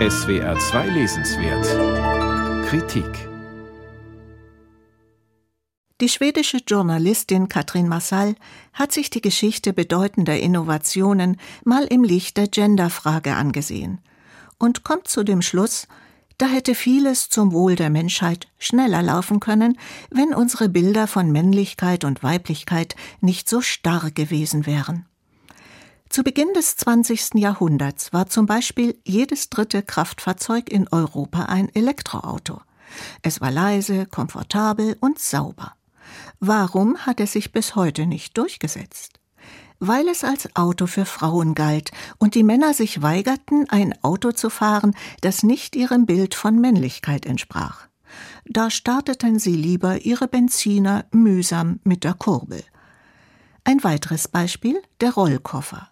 SWR 2 Lesenswert Kritik Die schwedische Journalistin Katrin Massal hat sich die Geschichte bedeutender Innovationen mal im Licht der Genderfrage angesehen und kommt zu dem Schluss, da hätte vieles zum Wohl der Menschheit schneller laufen können, wenn unsere Bilder von Männlichkeit und Weiblichkeit nicht so starr gewesen wären. Zu Beginn des 20. Jahrhunderts war zum Beispiel jedes dritte Kraftfahrzeug in Europa ein Elektroauto. Es war leise, komfortabel und sauber. Warum hat es sich bis heute nicht durchgesetzt? Weil es als Auto für Frauen galt und die Männer sich weigerten, ein Auto zu fahren, das nicht ihrem Bild von Männlichkeit entsprach. Da starteten sie lieber ihre Benziner mühsam mit der Kurbel. Ein weiteres Beispiel der Rollkoffer.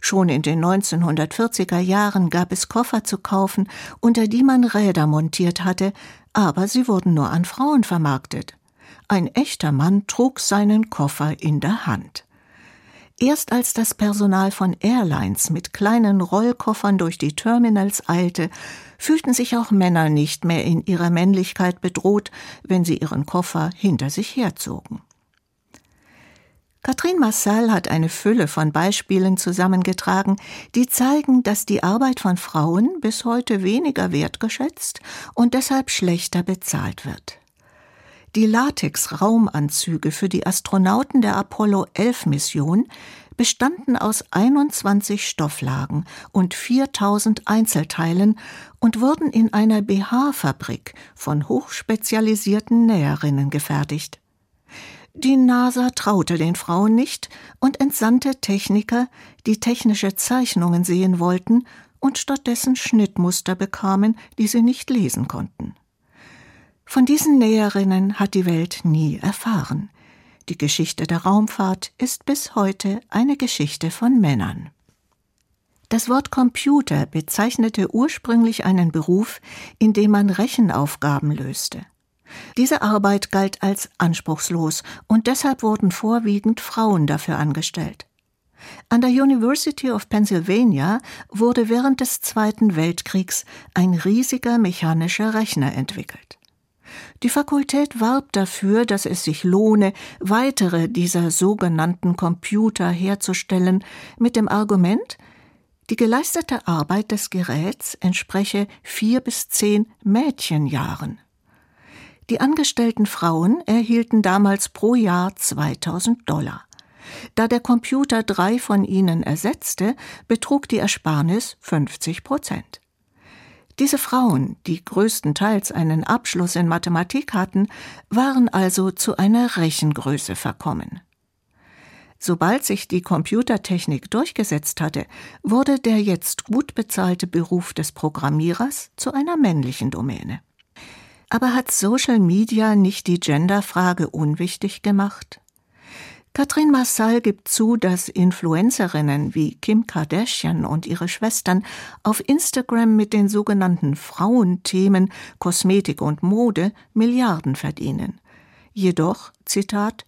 Schon in den 1940er Jahren gab es Koffer zu kaufen, unter die man Räder montiert hatte, aber sie wurden nur an Frauen vermarktet. Ein echter Mann trug seinen Koffer in der Hand. Erst als das Personal von Airlines mit kleinen Rollkoffern durch die Terminals eilte, fühlten sich auch Männer nicht mehr in ihrer Männlichkeit bedroht, wenn sie ihren Koffer hinter sich herzogen. Katrin Massal hat eine Fülle von Beispielen zusammengetragen, die zeigen, dass die Arbeit von Frauen bis heute weniger wertgeschätzt und deshalb schlechter bezahlt wird. Die Latex-Raumanzüge für die Astronauten der Apollo 11 Mission bestanden aus 21 Stofflagen und 4000 Einzelteilen und wurden in einer BH-Fabrik von hochspezialisierten Näherinnen gefertigt. Die NASA traute den Frauen nicht und entsandte Techniker, die technische Zeichnungen sehen wollten und stattdessen Schnittmuster bekamen, die sie nicht lesen konnten. Von diesen Näherinnen hat die Welt nie erfahren. Die Geschichte der Raumfahrt ist bis heute eine Geschichte von Männern. Das Wort Computer bezeichnete ursprünglich einen Beruf, in dem man Rechenaufgaben löste. Diese Arbeit galt als anspruchslos und deshalb wurden vorwiegend Frauen dafür angestellt. An der University of Pennsylvania wurde während des Zweiten Weltkriegs ein riesiger mechanischer Rechner entwickelt. Die Fakultät warb dafür, dass es sich lohne, weitere dieser sogenannten Computer herzustellen, mit dem Argument, die geleistete Arbeit des Geräts entspreche vier bis zehn Mädchenjahren. Die angestellten Frauen erhielten damals pro Jahr 2000 Dollar. Da der Computer drei von ihnen ersetzte, betrug die Ersparnis 50 Prozent. Diese Frauen, die größtenteils einen Abschluss in Mathematik hatten, waren also zu einer Rechengröße verkommen. Sobald sich die Computertechnik durchgesetzt hatte, wurde der jetzt gut bezahlte Beruf des Programmierers zu einer männlichen Domäne. Aber hat Social Media nicht die Genderfrage unwichtig gemacht? Katrin Massal gibt zu, dass Influencerinnen wie Kim Kardashian und ihre Schwestern auf Instagram mit den sogenannten Frauenthemen Kosmetik und Mode Milliarden verdienen. Jedoch, Zitat,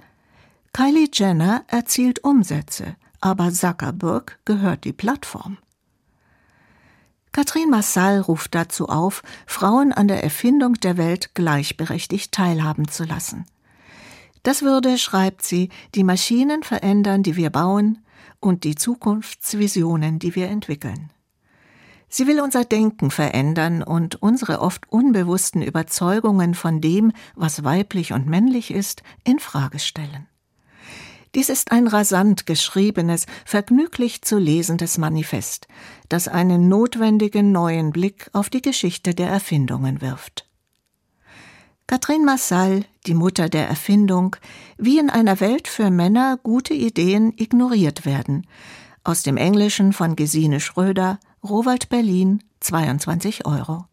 Kylie Jenner erzielt Umsätze, aber Zuckerberg gehört die Plattform. Katrin Massal ruft dazu auf, Frauen an der Erfindung der Welt gleichberechtigt teilhaben zu lassen. Das würde, schreibt sie, die Maschinen verändern, die wir bauen, und die Zukunftsvisionen, die wir entwickeln. Sie will unser Denken verändern und unsere oft unbewussten Überzeugungen von dem, was weiblich und männlich ist, in Frage stellen. Dies ist ein rasant geschriebenes, vergnüglich zu lesendes Manifest, das einen notwendigen neuen Blick auf die Geschichte der Erfindungen wirft. Catherine Massal, die Mutter der Erfindung, wie in einer Welt für Männer gute Ideen ignoriert werden. Aus dem Englischen von Gesine Schröder, Rowald Berlin, 22 Euro.